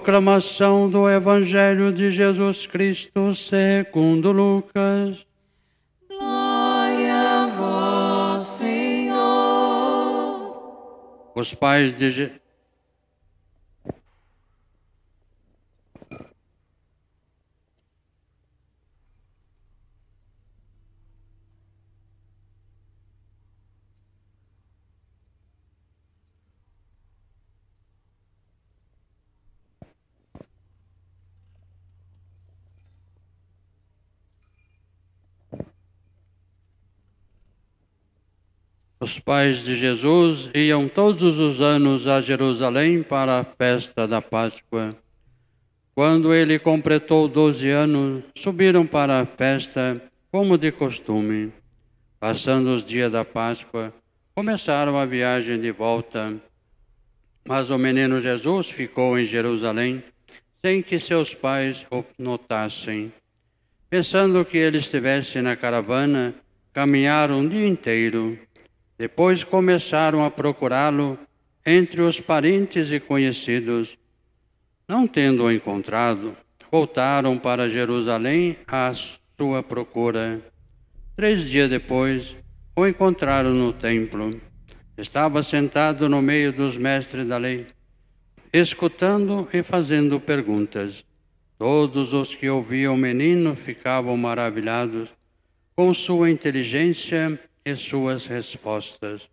Proclamação do Evangelho de Jesus Cristo segundo Lucas. Glória a vós, Senhor. Os pais de Os pais de Jesus iam todos os anos a Jerusalém para a festa da Páscoa. Quando ele completou doze anos, subiram para a festa, como de costume. Passando os dias da Páscoa, começaram a viagem de volta. Mas o menino Jesus ficou em Jerusalém, sem que seus pais o notassem. Pensando que ele estivesse na caravana, caminharam um dia inteiro. Depois começaram a procurá-lo entre os parentes e conhecidos. Não tendo-o encontrado, voltaram para Jerusalém à sua procura. Três dias depois, o encontraram no templo. Estava sentado no meio dos mestres da lei, escutando e fazendo perguntas. Todos os que ouviam o menino ficavam maravilhados com sua inteligência e suas respostas.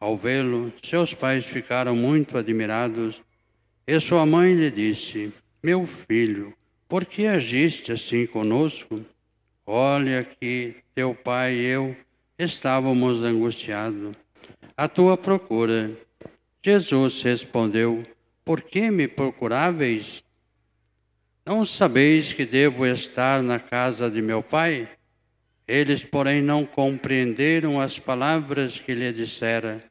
Ao vê-lo, seus pais ficaram muito admirados e sua mãe lhe disse: Meu filho, por que agiste assim conosco? Olha que teu pai e eu estávamos angustiados à tua procura. Jesus respondeu: Por que me procuráveis? Não sabeis que devo estar na casa de meu pai? Eles, porém, não compreenderam as palavras que lhe dissera.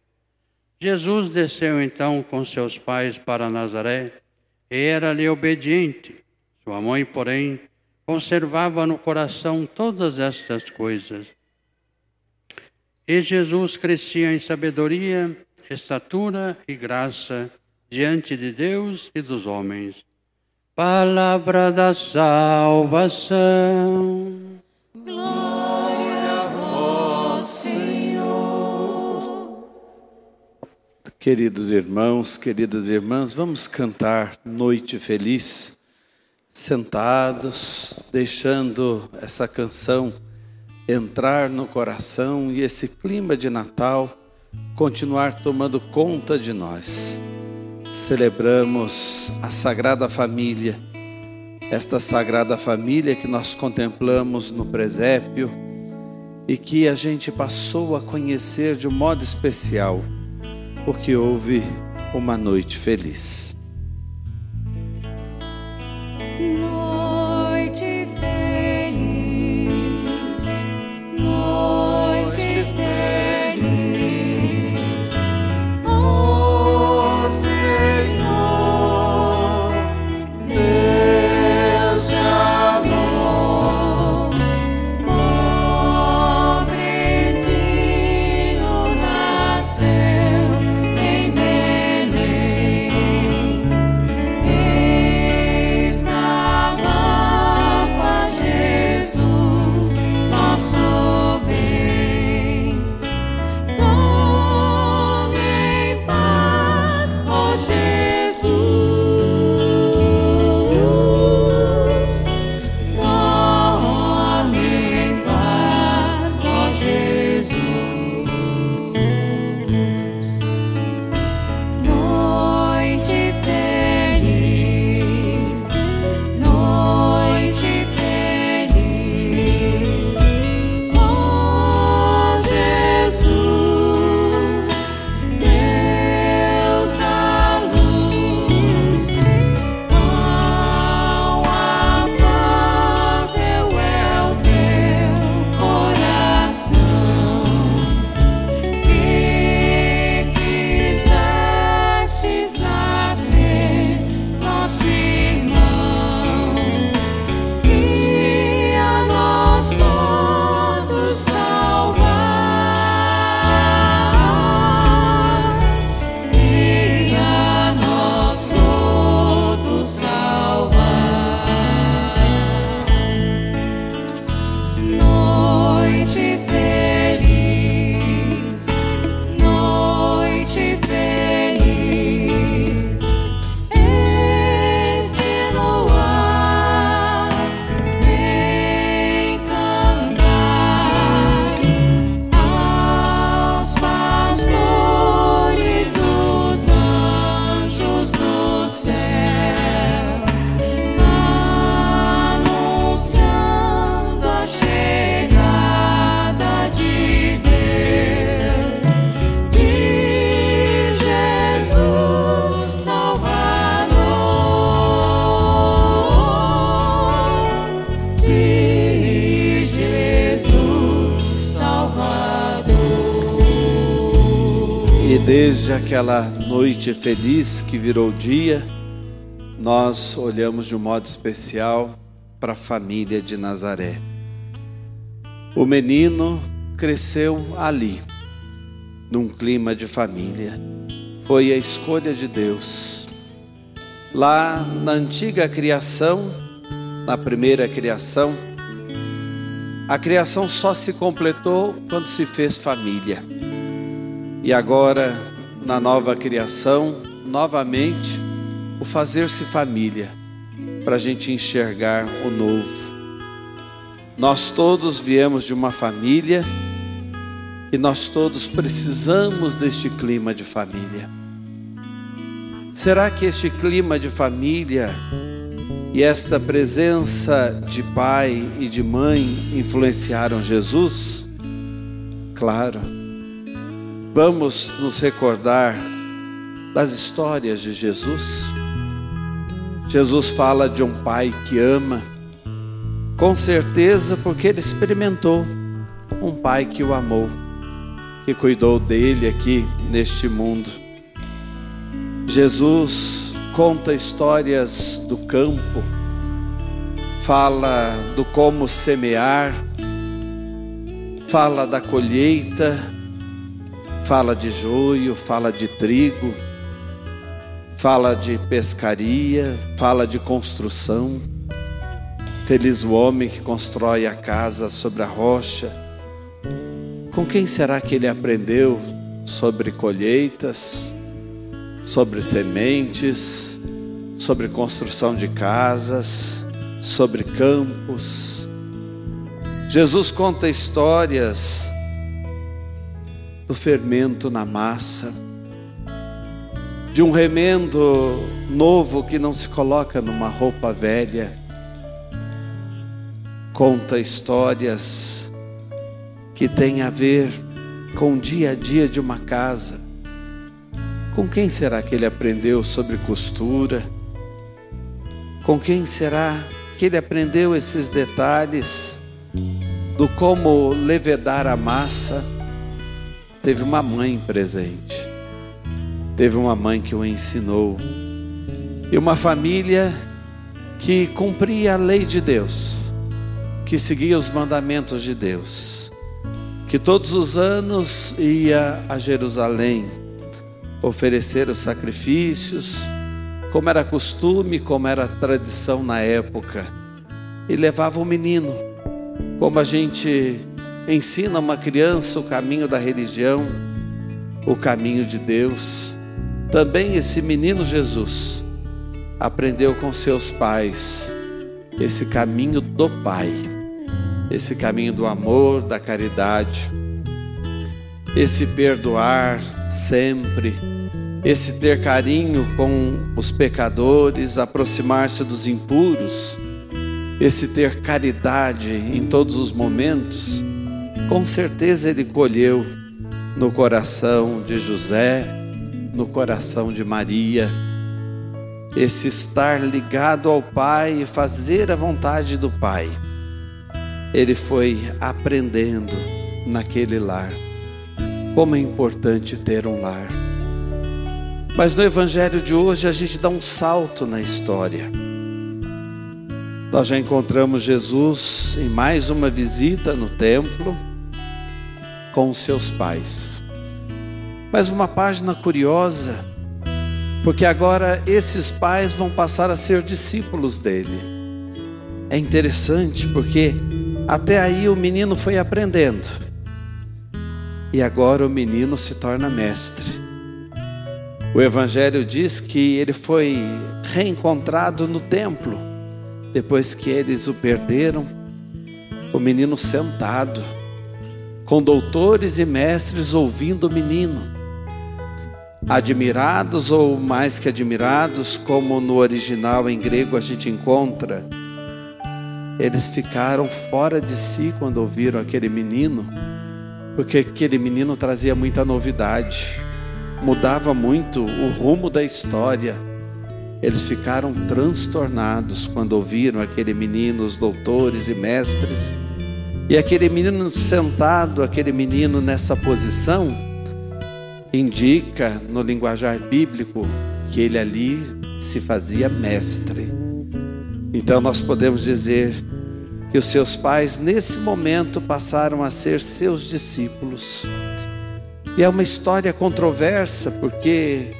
Jesus desceu então com seus pais para Nazaré e era-lhe obediente. Sua mãe, porém, conservava no coração todas estas coisas. E Jesus crescia em sabedoria, estatura e graça diante de Deus e dos homens. Palavra da salvação. Glória Queridos irmãos, queridas irmãs, vamos cantar Noite Feliz, sentados, deixando essa canção entrar no coração e esse clima de Natal continuar tomando conta de nós. Celebramos a Sagrada Família, esta Sagrada Família que nós contemplamos no presépio e que a gente passou a conhecer de um modo especial, porque houve uma noite feliz. Aquela noite feliz que virou dia, nós olhamos de um modo especial para a família de Nazaré. O menino cresceu ali, num clima de família. Foi a escolha de Deus. Lá na antiga criação, na primeira criação, a criação só se completou quando se fez família. E agora, na nova criação, novamente, o fazer-se família, para a gente enxergar o novo. Nós todos viemos de uma família e nós todos precisamos deste clima de família. Será que este clima de família e esta presença de pai e de mãe influenciaram Jesus? Claro. Vamos nos recordar das histórias de Jesus. Jesus fala de um pai que ama, com certeza porque ele experimentou um pai que o amou, que cuidou dele aqui neste mundo. Jesus conta histórias do campo, fala do como semear, fala da colheita, fala de joio, fala de trigo, fala de pescaria, fala de construção. Feliz o homem que constrói a casa sobre a rocha. Com quem será que ele aprendeu sobre colheitas? sobre sementes, sobre construção de casas, sobre campos. Jesus conta histórias do fermento na massa, de um remendo novo que não se coloca numa roupa velha. Conta histórias que têm a ver com o dia a dia de uma casa com quem será que ele aprendeu sobre costura? Com quem será que ele aprendeu esses detalhes do como levedar a massa? Teve uma mãe presente, teve uma mãe que o ensinou, e uma família que cumpria a lei de Deus, que seguia os mandamentos de Deus, que todos os anos ia a Jerusalém oferecer os sacrifícios, como era costume, como era tradição na época, e levava o menino, como a gente ensina uma criança o caminho da religião, o caminho de Deus. Também esse menino Jesus aprendeu com seus pais esse caminho do Pai, esse caminho do amor, da caridade esse perdoar sempre, esse ter carinho com os pecadores, aproximar-se dos impuros, esse ter caridade em todos os momentos, com certeza ele colheu no coração de José, no coração de Maria, esse estar ligado ao Pai e fazer a vontade do Pai. Ele foi aprendendo naquele lar como é importante ter um lar. Mas no Evangelho de hoje a gente dá um salto na história. Nós já encontramos Jesus em mais uma visita no templo com seus pais. Mas uma página curiosa, porque agora esses pais vão passar a ser discípulos dele. É interessante porque até aí o menino foi aprendendo e agora o menino se torna mestre. O Evangelho diz que ele foi reencontrado no templo, depois que eles o perderam. O menino sentado, com doutores e mestres ouvindo o menino, admirados ou mais que admirados, como no original em grego a gente encontra, eles ficaram fora de si quando ouviram aquele menino porque aquele menino trazia muita novidade, mudava muito o rumo da história. Eles ficaram transtornados quando ouviram aquele menino, os doutores e mestres, e aquele menino sentado, aquele menino nessa posição, indica no linguajar bíblico que ele ali se fazia mestre. Então nós podemos dizer que os seus pais nesse momento passaram a ser seus discípulos. E é uma história controversa, porque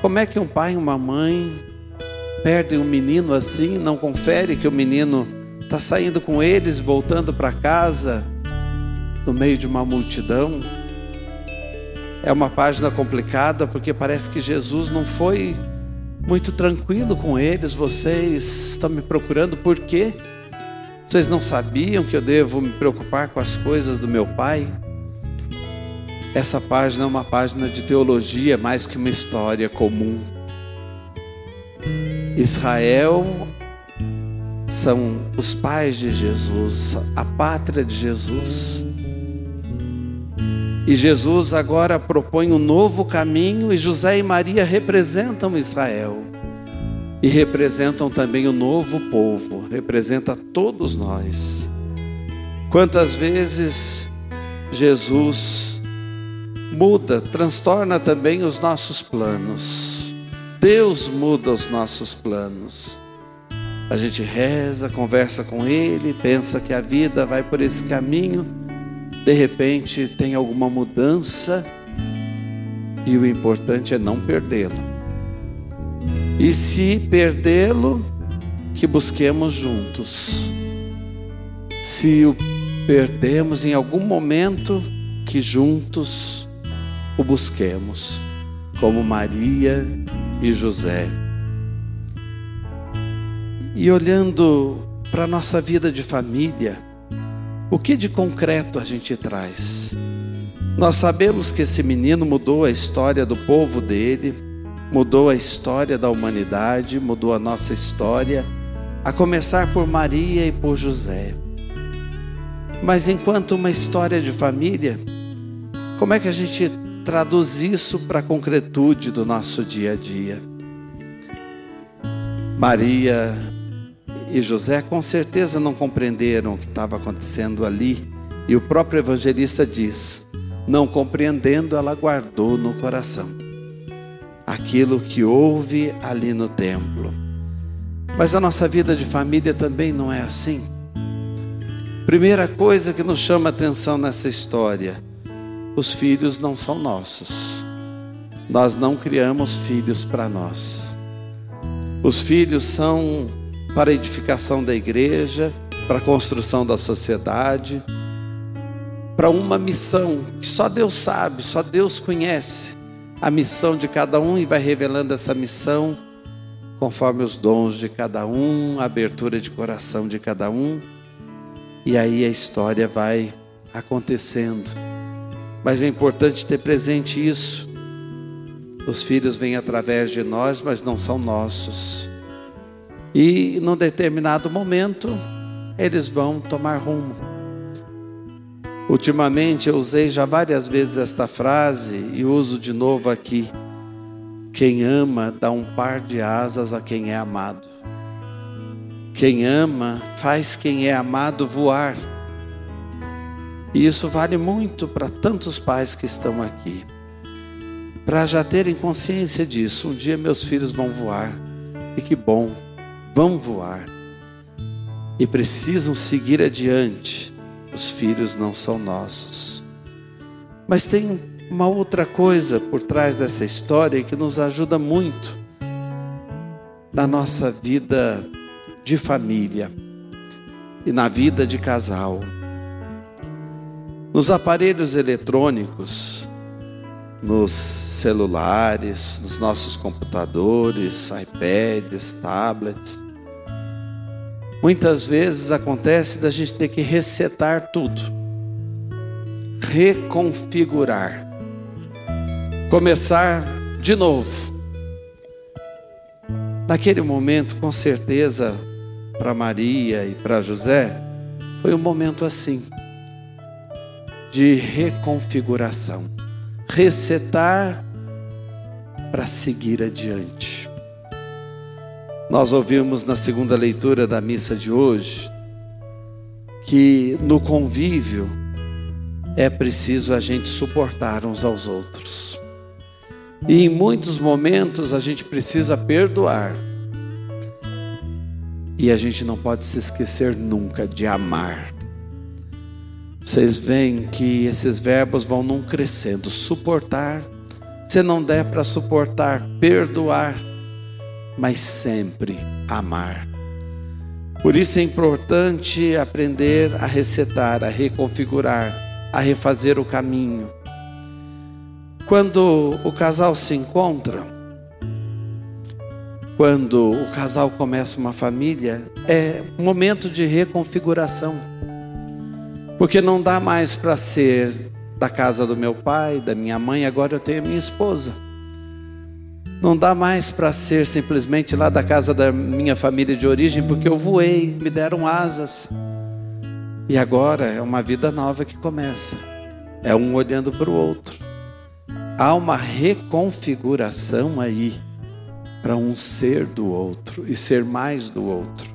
como é que um pai e uma mãe perdem um menino assim, não confere que o menino está saindo com eles, voltando para casa, no meio de uma multidão? É uma página complicada, porque parece que Jesus não foi muito tranquilo com eles. Vocês estão me procurando por quê? Vocês não sabiam que eu devo me preocupar com as coisas do meu pai? Essa página é uma página de teologia mais que uma história comum. Israel são os pais de Jesus, a pátria de Jesus. E Jesus agora propõe um novo caminho, e José e Maria representam Israel. E representam também o novo povo, representa todos nós. Quantas vezes Jesus muda, transtorna também os nossos planos. Deus muda os nossos planos. A gente reza, conversa com Ele, pensa que a vida vai por esse caminho, de repente tem alguma mudança e o importante é não perdê-lo. E se perdê-lo, que busquemos juntos. Se o perdemos em algum momento, que juntos o busquemos, como Maria e José. E olhando para a nossa vida de família, o que de concreto a gente traz? Nós sabemos que esse menino mudou a história do povo dele, mudou a história da humanidade, mudou a nossa história, a começar por Maria e por José. Mas enquanto uma história de família, como é que a gente traduz isso para a concretude do nosso dia a dia. Maria e José com certeza não compreenderam o que estava acontecendo ali, e o próprio evangelista diz: não compreendendo, ela guardou no coração aquilo que houve ali no templo. Mas a nossa vida de família também não é assim. Primeira coisa que nos chama atenção nessa história os filhos não são nossos. Nós não criamos filhos para nós. Os filhos são para a edificação da igreja, para a construção da sociedade, para uma missão que só Deus sabe, só Deus conhece a missão de cada um e vai revelando essa missão conforme os dons de cada um, a abertura de coração de cada um. E aí a história vai acontecendo. Mas é importante ter presente isso. Os filhos vêm através de nós, mas não são nossos. E num determinado momento, eles vão tomar rumo. Ultimamente eu usei já várias vezes esta frase e uso de novo aqui. Quem ama dá um par de asas a quem é amado. Quem ama faz quem é amado voar. E isso vale muito para tantos pais que estão aqui. Para já terem consciência disso. Um dia meus filhos vão voar. E que bom, vão voar. E precisam seguir adiante. Os filhos não são nossos. Mas tem uma outra coisa por trás dessa história que nos ajuda muito na nossa vida de família e na vida de casal. Nos aparelhos eletrônicos, nos celulares, nos nossos computadores, iPads, tablets, muitas vezes acontece da gente ter que resetar tudo, reconfigurar, começar de novo. Naquele momento, com certeza, para Maria e para José, foi um momento assim de reconfiguração, resetar para seguir adiante. Nós ouvimos na segunda leitura da missa de hoje que no convívio é preciso a gente suportar uns aos outros. E em muitos momentos a gente precisa perdoar. E a gente não pode se esquecer nunca de amar. Vocês veem que esses verbos vão num crescendo. Suportar, se não der para suportar, perdoar, mas sempre amar. Por isso é importante aprender a resetar, a reconfigurar, a refazer o caminho. Quando o casal se encontra, quando o casal começa uma família, é um momento de reconfiguração. Porque não dá mais para ser da casa do meu pai, da minha mãe, agora eu tenho a minha esposa. Não dá mais para ser simplesmente lá da casa da minha família de origem, porque eu voei, me deram asas. E agora é uma vida nova que começa. É um olhando para o outro. Há uma reconfiguração aí para um ser do outro e ser mais do outro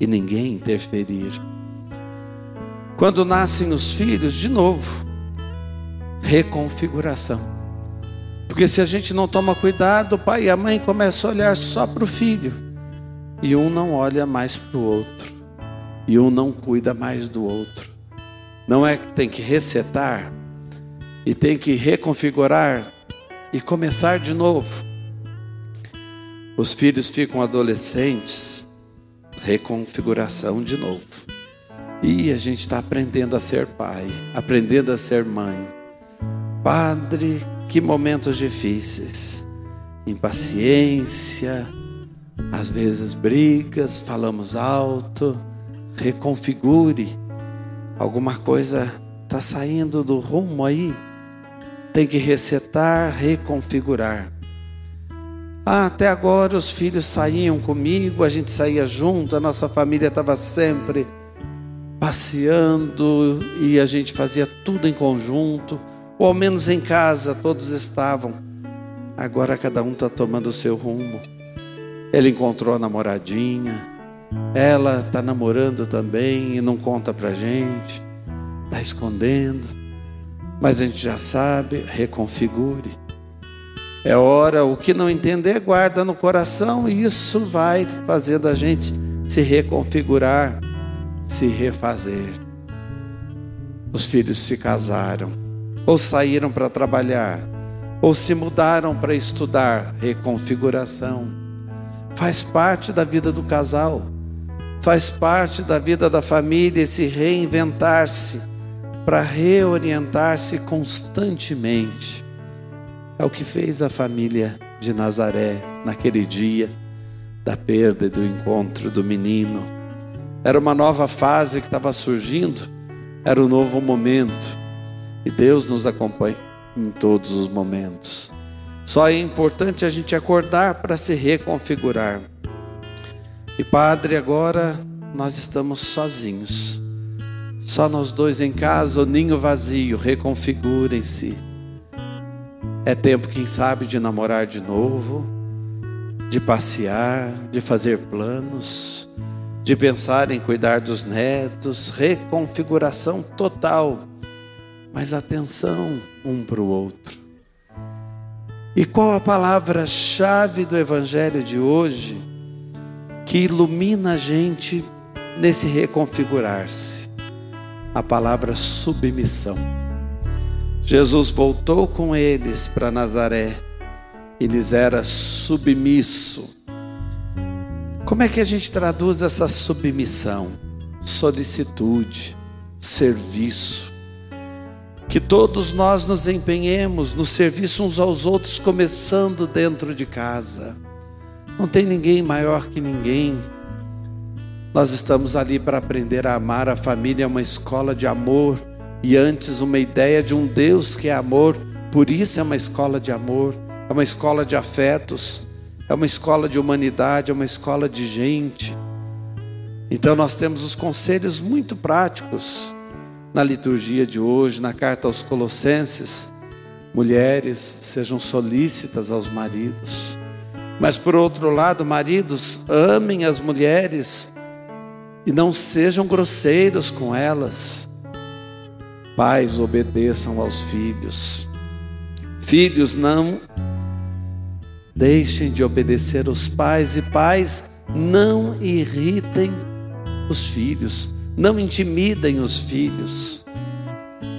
e ninguém interferir. Quando nascem os filhos, de novo, reconfiguração. Porque se a gente não toma cuidado, o pai e a mãe começam a olhar só para o filho. E um não olha mais para o outro. E um não cuida mais do outro. Não é que tem que resetar e tem que reconfigurar e começar de novo. Os filhos ficam adolescentes, reconfiguração de novo. E a gente está aprendendo a ser pai, aprendendo a ser mãe. Padre, que momentos difíceis, impaciência, às vezes brigas, falamos alto, reconfigure. Alguma coisa está saindo do rumo aí, tem que resetar, reconfigurar. Ah, até agora os filhos saíam comigo, a gente saía junto, a nossa família estava sempre passeando e a gente fazia tudo em conjunto ou ao menos em casa todos estavam. Agora cada um está tomando o seu rumo. Ele encontrou a namoradinha, ela está namorando também e não conta para gente, está escondendo, mas a gente já sabe, reconfigure. É hora, o que não entender, guarda no coração e isso vai fazendo a gente se reconfigurar, se refazer. Os filhos se casaram ou saíram para trabalhar, ou se mudaram para estudar, reconfiguração. Faz parte da vida do casal, faz parte da vida da família esse reinventar-se, para reorientar-se constantemente. É o que fez a família de Nazaré naquele dia da perda e do encontro do menino. Era uma nova fase que estava surgindo, era um novo momento. E Deus nos acompanha em todos os momentos. Só é importante a gente acordar para se reconfigurar. E Padre, agora nós estamos sozinhos. Só nós dois em casa, o ninho vazio, reconfigurem-se. É tempo, quem sabe, de namorar de novo, de passear, de fazer planos, de pensar em cuidar dos netos, reconfiguração total mas atenção um para o outro. E qual a palavra-chave do Evangelho de hoje que ilumina a gente nesse reconfigurar-se? A palavra submissão. Jesus voltou com eles para Nazaré e lhes era submisso. Como é que a gente traduz essa submissão? Solicitude, serviço que todos nós nos empenhemos no serviço uns aos outros, começando dentro de casa. Não tem ninguém maior que ninguém. Nós estamos ali para aprender a amar. A família é uma escola de amor e antes uma ideia de um Deus que é amor. Por isso é uma escola de amor, é uma escola de afetos, é uma escola de humanidade, é uma escola de gente. Então nós temos os conselhos muito práticos na liturgia de hoje, na carta aos Colossenses, mulheres sejam solícitas aos maridos. Mas por outro lado, maridos, amem as mulheres e não sejam grosseiros com elas. Pais, obedeçam aos filhos. Filhos, não Deixem de obedecer os pais e pais não irritem os filhos, não intimidem os filhos.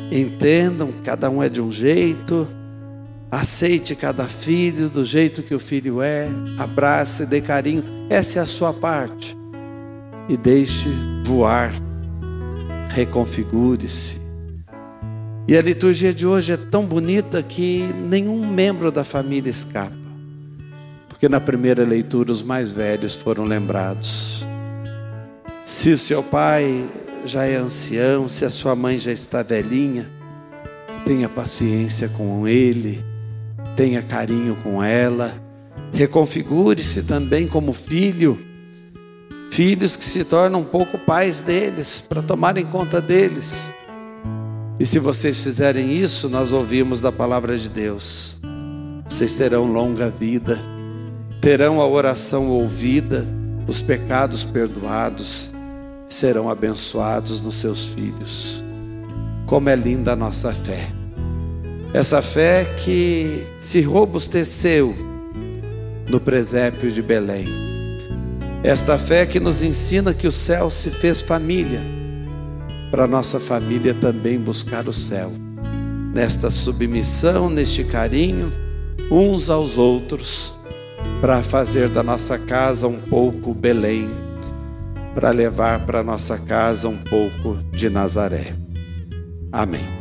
Entendam, cada um é de um jeito, aceite cada filho do jeito que o filho é, abrace, dê carinho, essa é a sua parte. E deixe voar, reconfigure-se. E a liturgia de hoje é tão bonita que nenhum membro da família escapa. Porque na primeira leitura os mais velhos foram lembrados. Se o seu pai já é ancião, se a sua mãe já está velhinha, tenha paciência com ele, tenha carinho com ela, reconfigure-se também como filho, filhos que se tornam um pouco pais deles, para tomarem conta deles. E se vocês fizerem isso, nós ouvimos da palavra de Deus, vocês terão longa vida, terão a oração ouvida, os pecados perdoados serão abençoados nos seus filhos. Como é linda a nossa fé. Essa fé que se robusteceu no presépio de Belém. Esta fé que nos ensina que o céu se fez família, para nossa família também buscar o céu. Nesta submissão, neste carinho, uns aos outros, para fazer da nossa casa um pouco Belém para levar para nossa casa um pouco de Nazaré. Amém.